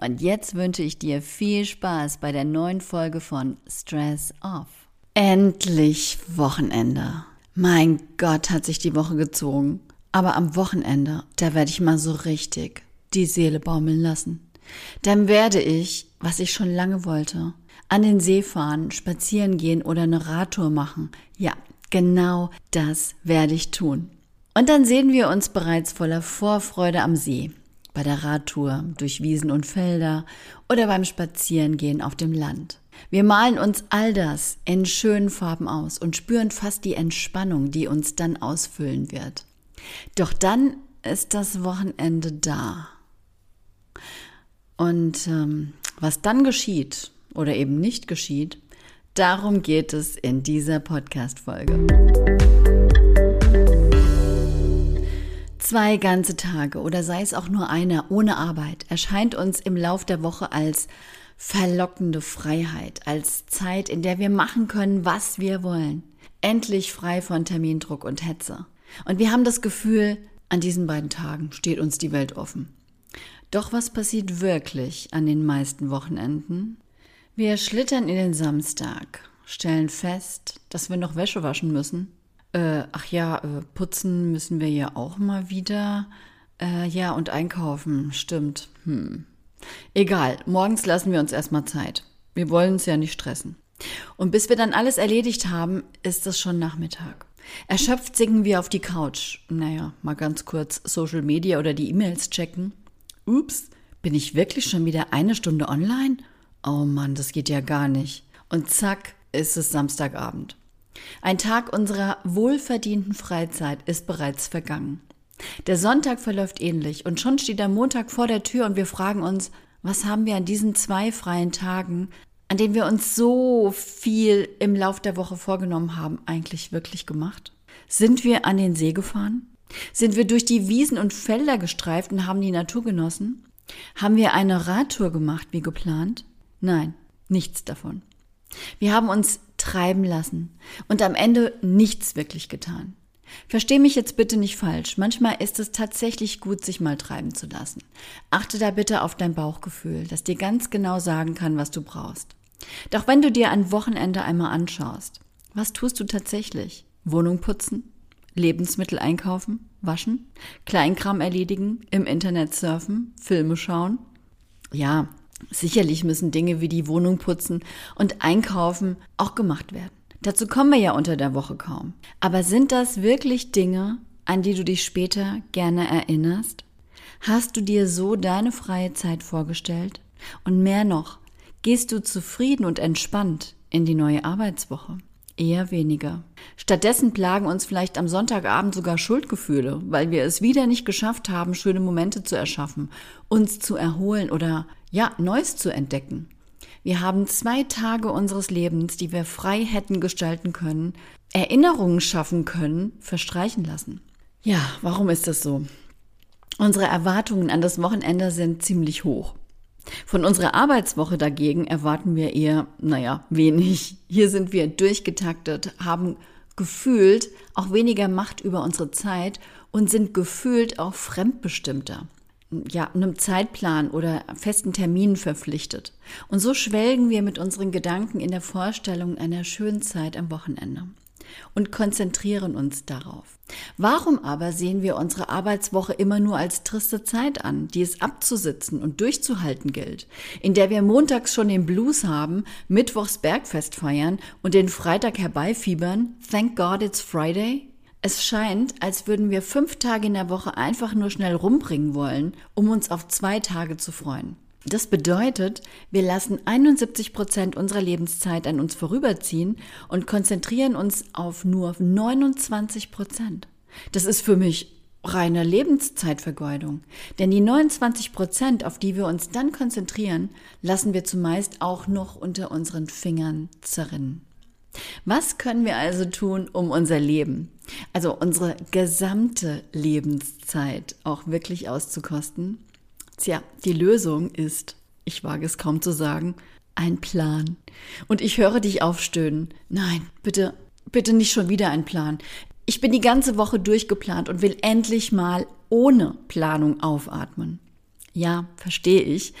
Und jetzt wünsche ich dir viel Spaß bei der neuen Folge von Stress Off. Endlich Wochenende. Mein Gott, hat sich die Woche gezogen. Aber am Wochenende, da werde ich mal so richtig die Seele baumeln lassen. Dann werde ich, was ich schon lange wollte, an den See fahren, spazieren gehen oder eine Radtour machen. Ja, genau das werde ich tun. Und dann sehen wir uns bereits voller Vorfreude am See bei der Radtour durch Wiesen und Felder oder beim Spazierengehen auf dem Land. Wir malen uns all das in schönen Farben aus und spüren fast die Entspannung, die uns dann ausfüllen wird. Doch dann ist das Wochenende da. Und ähm, was dann geschieht oder eben nicht geschieht, darum geht es in dieser Podcast-Folge. Zwei ganze Tage oder sei es auch nur einer ohne Arbeit erscheint uns im Lauf der Woche als verlockende Freiheit, als Zeit, in der wir machen können, was wir wollen. Endlich frei von Termindruck und Hetze. Und wir haben das Gefühl, an diesen beiden Tagen steht uns die Welt offen. Doch was passiert wirklich an den meisten Wochenenden? Wir schlittern in den Samstag, stellen fest, dass wir noch Wäsche waschen müssen äh, ach ja, äh, putzen müssen wir ja auch mal wieder. Äh, ja, und einkaufen, stimmt. Hm. Egal, morgens lassen wir uns erstmal Zeit. Wir wollen uns ja nicht stressen. Und bis wir dann alles erledigt haben, ist es schon Nachmittag. Erschöpft sinken wir auf die Couch. Naja, mal ganz kurz Social Media oder die E-Mails checken. Ups, bin ich wirklich schon wieder eine Stunde online? Oh Mann, das geht ja gar nicht. Und zack, ist es Samstagabend. Ein Tag unserer wohlverdienten Freizeit ist bereits vergangen. Der Sonntag verläuft ähnlich und schon steht der Montag vor der Tür und wir fragen uns, was haben wir an diesen zwei freien Tagen, an denen wir uns so viel im Lauf der Woche vorgenommen haben, eigentlich wirklich gemacht? Sind wir an den See gefahren? Sind wir durch die Wiesen und Felder gestreift und haben die Natur genossen? Haben wir eine Radtour gemacht wie geplant? Nein, nichts davon. Wir haben uns treiben lassen und am Ende nichts wirklich getan. Versteh mich jetzt bitte nicht falsch. Manchmal ist es tatsächlich gut, sich mal treiben zu lassen. Achte da bitte auf dein Bauchgefühl, das dir ganz genau sagen kann, was du brauchst. Doch wenn du dir ein Wochenende einmal anschaust, was tust du tatsächlich? Wohnung putzen? Lebensmittel einkaufen? Waschen? Kleinkram erledigen? Im Internet surfen? Filme schauen? Ja, Sicherlich müssen Dinge wie die Wohnung putzen und einkaufen auch gemacht werden. Dazu kommen wir ja unter der Woche kaum. Aber sind das wirklich Dinge, an die du dich später gerne erinnerst? Hast du dir so deine freie Zeit vorgestellt? Und mehr noch, gehst du zufrieden und entspannt in die neue Arbeitswoche? Eher weniger. Stattdessen plagen uns vielleicht am Sonntagabend sogar Schuldgefühle, weil wir es wieder nicht geschafft haben, schöne Momente zu erschaffen, uns zu erholen oder ja, Neues zu entdecken. Wir haben zwei Tage unseres Lebens, die wir frei hätten gestalten können, Erinnerungen schaffen können, verstreichen lassen. Ja, warum ist das so? Unsere Erwartungen an das Wochenende sind ziemlich hoch. Von unserer Arbeitswoche dagegen erwarten wir eher, naja, wenig. Hier sind wir durchgetaktet, haben gefühlt auch weniger Macht über unsere Zeit und sind gefühlt auch fremdbestimmter ja, einem Zeitplan oder festen Terminen verpflichtet. Und so schwelgen wir mit unseren Gedanken in der Vorstellung einer schönen Zeit am Wochenende und konzentrieren uns darauf. Warum aber sehen wir unsere Arbeitswoche immer nur als triste Zeit an, die es abzusitzen und durchzuhalten gilt, in der wir montags schon den Blues haben, mittwochs Bergfest feiern und den Freitag herbeifiebern, thank God it's Friday? Es scheint, als würden wir fünf Tage in der Woche einfach nur schnell rumbringen wollen, um uns auf zwei Tage zu freuen. Das bedeutet, wir lassen 71 Prozent unserer Lebenszeit an uns vorüberziehen und konzentrieren uns auf nur 29 Prozent. Das ist für mich reine Lebenszeitvergeudung. Denn die 29 Prozent, auf die wir uns dann konzentrieren, lassen wir zumeist auch noch unter unseren Fingern zerrinnen. Was können wir also tun, um unser Leben, also unsere gesamte Lebenszeit auch wirklich auszukosten? Tja, die Lösung ist, ich wage es kaum zu sagen, ein Plan. Und ich höre dich aufstöhnen. Nein, bitte, bitte nicht schon wieder ein Plan. Ich bin die ganze Woche durchgeplant und will endlich mal ohne Planung aufatmen. Ja, verstehe ich.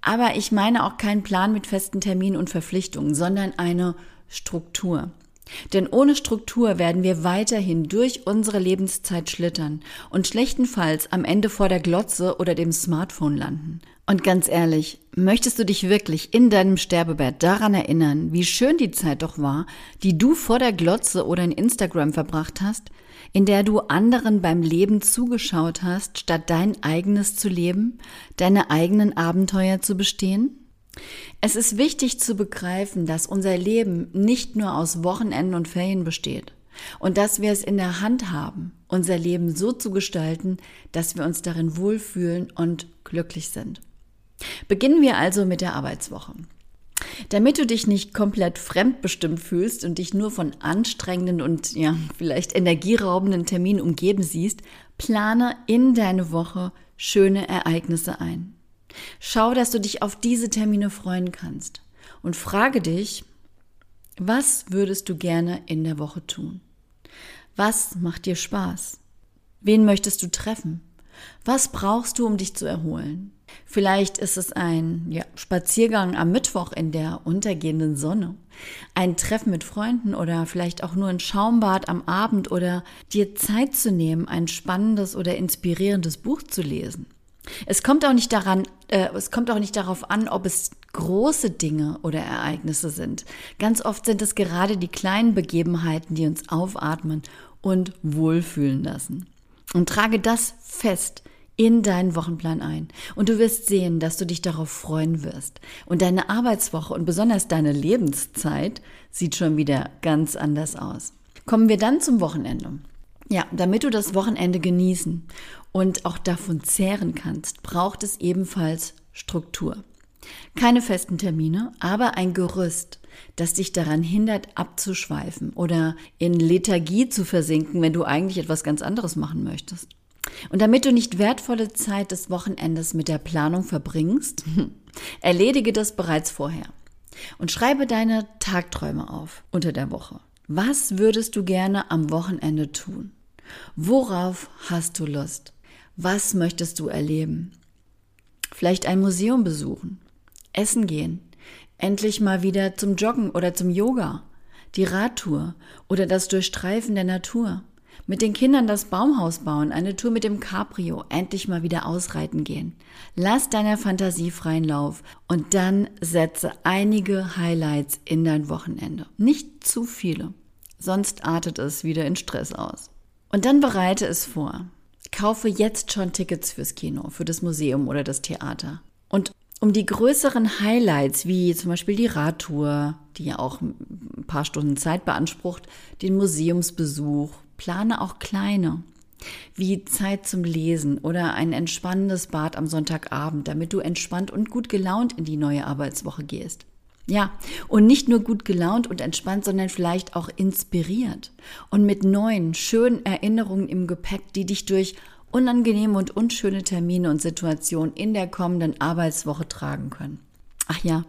Aber ich meine auch keinen Plan mit festen Terminen und Verpflichtungen, sondern eine Struktur. Denn ohne Struktur werden wir weiterhin durch unsere Lebenszeit schlittern und schlechtenfalls am Ende vor der Glotze oder dem Smartphone landen. Und ganz ehrlich, möchtest du dich wirklich in deinem Sterbebett daran erinnern, wie schön die Zeit doch war, die du vor der Glotze oder in Instagram verbracht hast, in der du anderen beim Leben zugeschaut hast, statt dein eigenes zu leben, deine eigenen Abenteuer zu bestehen? Es ist wichtig zu begreifen, dass unser Leben nicht nur aus Wochenenden und Ferien besteht und dass wir es in der Hand haben, unser Leben so zu gestalten, dass wir uns darin wohlfühlen und glücklich sind. Beginnen wir also mit der Arbeitswoche. Damit du dich nicht komplett fremdbestimmt fühlst und dich nur von anstrengenden und ja, vielleicht energieraubenden Terminen umgeben siehst, plane in deine Woche schöne Ereignisse ein. Schau, dass du dich auf diese Termine freuen kannst und frage dich, was würdest du gerne in der Woche tun? Was macht dir Spaß? Wen möchtest du treffen? Was brauchst du, um dich zu erholen? Vielleicht ist es ein ja, Spaziergang am Mittwoch in der untergehenden Sonne, ein Treffen mit Freunden oder vielleicht auch nur ein Schaumbad am Abend oder dir Zeit zu nehmen, ein spannendes oder inspirierendes Buch zu lesen. Es kommt auch nicht daran, äh, es kommt auch nicht darauf an, ob es große Dinge oder Ereignisse sind. Ganz oft sind es gerade die kleinen Begebenheiten, die uns aufatmen und wohlfühlen lassen. Und trage das fest in deinen Wochenplan ein. Und du wirst sehen, dass du dich darauf freuen wirst. Und deine Arbeitswoche und besonders deine Lebenszeit sieht schon wieder ganz anders aus. Kommen wir dann zum Wochenende. Ja, damit du das Wochenende genießen und auch davon zehren kannst, braucht es ebenfalls Struktur. Keine festen Termine, aber ein Gerüst, das dich daran hindert, abzuschweifen oder in Lethargie zu versinken, wenn du eigentlich etwas ganz anderes machen möchtest. Und damit du nicht wertvolle Zeit des Wochenendes mit der Planung verbringst, erledige das bereits vorher und schreibe deine Tagträume auf unter der Woche. Was würdest du gerne am Wochenende tun? Worauf hast du Lust? Was möchtest du erleben? Vielleicht ein Museum besuchen, essen gehen, endlich mal wieder zum Joggen oder zum Yoga, die Radtour oder das Durchstreifen der Natur, mit den Kindern das Baumhaus bauen, eine Tour mit dem Cabrio, endlich mal wieder ausreiten gehen. Lass deiner Fantasie freien Lauf und dann setze einige Highlights in dein Wochenende. Nicht zu viele, sonst artet es wieder in Stress aus. Und dann bereite es vor. Kaufe jetzt schon Tickets fürs Kino, für das Museum oder das Theater. Und um die größeren Highlights, wie zum Beispiel die Radtour, die ja auch ein paar Stunden Zeit beansprucht, den Museumsbesuch, plane auch kleine, wie Zeit zum Lesen oder ein entspannendes Bad am Sonntagabend, damit du entspannt und gut gelaunt in die neue Arbeitswoche gehst. Ja, und nicht nur gut gelaunt und entspannt, sondern vielleicht auch inspiriert und mit neuen, schönen Erinnerungen im Gepäck, die dich durch unangenehme und unschöne Termine und Situationen in der kommenden Arbeitswoche tragen können. Ach ja,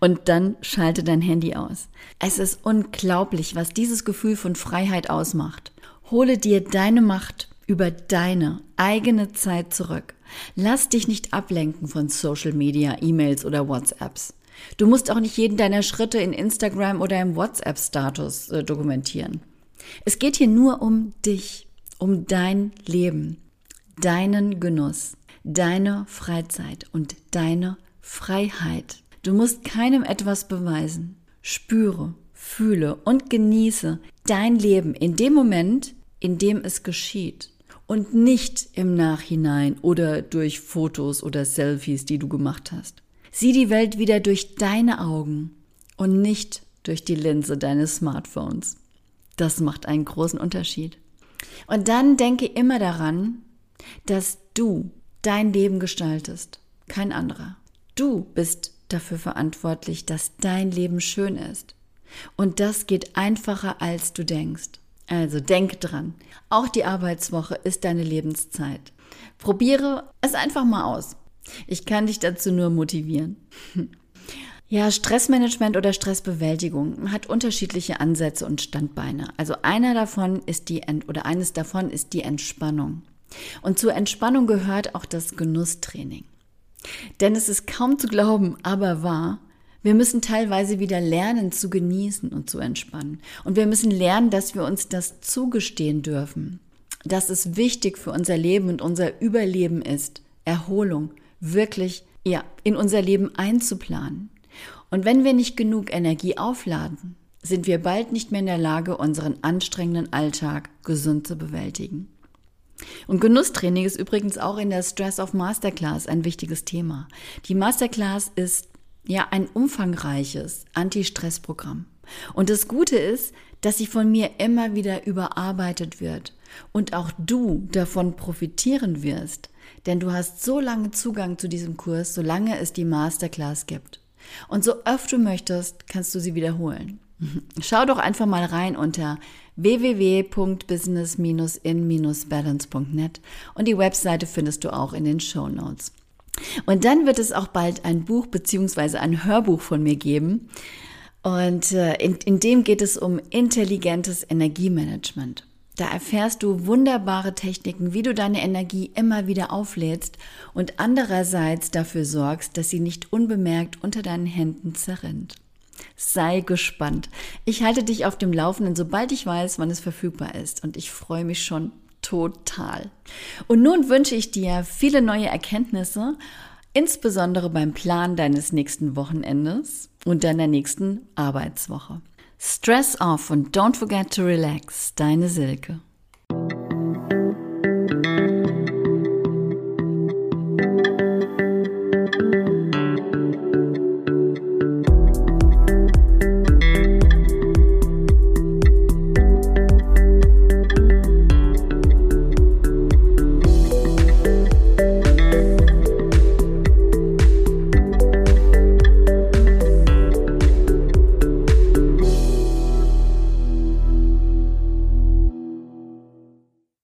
und dann schalte dein Handy aus. Es ist unglaublich, was dieses Gefühl von Freiheit ausmacht. Hole dir deine Macht über deine eigene Zeit zurück. Lass dich nicht ablenken von Social Media, E-Mails oder WhatsApps. Du musst auch nicht jeden deiner Schritte in Instagram oder im WhatsApp-Status äh, dokumentieren. Es geht hier nur um dich, um dein Leben, deinen Genuss, deine Freizeit und deine Freiheit. Du musst keinem etwas beweisen. Spüre, fühle und genieße dein Leben in dem Moment, in dem es geschieht und nicht im Nachhinein oder durch Fotos oder Selfies, die du gemacht hast. Sieh die Welt wieder durch deine Augen und nicht durch die Linse deines Smartphones. Das macht einen großen Unterschied. Und dann denke immer daran, dass du dein Leben gestaltest, kein anderer. Du bist dafür verantwortlich, dass dein Leben schön ist. Und das geht einfacher, als du denkst. Also denk dran, auch die Arbeitswoche ist deine Lebenszeit. Probiere es einfach mal aus. Ich kann dich dazu nur motivieren. Ja, Stressmanagement oder Stressbewältigung hat unterschiedliche Ansätze und Standbeine. Also einer davon ist die oder eines davon ist die Entspannung. Und zur Entspannung gehört auch das Genusstraining. Denn es ist kaum zu glauben, aber wahr, wir müssen teilweise wieder lernen zu genießen und zu entspannen. Und wir müssen lernen, dass wir uns das zugestehen dürfen. Dass es wichtig für unser Leben und unser Überleben ist, Erholung wirklich ja, in unser Leben einzuplanen. Und wenn wir nicht genug Energie aufladen, sind wir bald nicht mehr in der Lage, unseren anstrengenden Alltag gesund zu bewältigen. Und Genusstraining ist übrigens auch in der Stress of Masterclass ein wichtiges Thema. Die Masterclass ist ja ein umfangreiches Anti-Stress-Programm. Und das Gute ist, dass sie von mir immer wieder überarbeitet wird und auch du davon profitieren wirst, denn du hast so lange Zugang zu diesem Kurs, solange es die Masterclass gibt. Und so oft du möchtest, kannst du sie wiederholen. Schau doch einfach mal rein unter www.business-in-balance.net und die Webseite findest du auch in den Show Notes. Und dann wird es auch bald ein Buch beziehungsweise ein Hörbuch von mir geben. Und äh, in, in dem geht es um intelligentes Energiemanagement. Da erfährst du wunderbare Techniken, wie du deine Energie immer wieder auflädst und andererseits dafür sorgst, dass sie nicht unbemerkt unter deinen Händen zerrinnt. Sei gespannt. Ich halte dich auf dem Laufenden, sobald ich weiß, wann es verfügbar ist. Und ich freue mich schon total. Und nun wünsche ich dir viele neue Erkenntnisse, insbesondere beim Plan deines nächsten Wochenendes und deiner nächsten Arbeitswoche. Stress off und don't forget to relax. Deine Silke.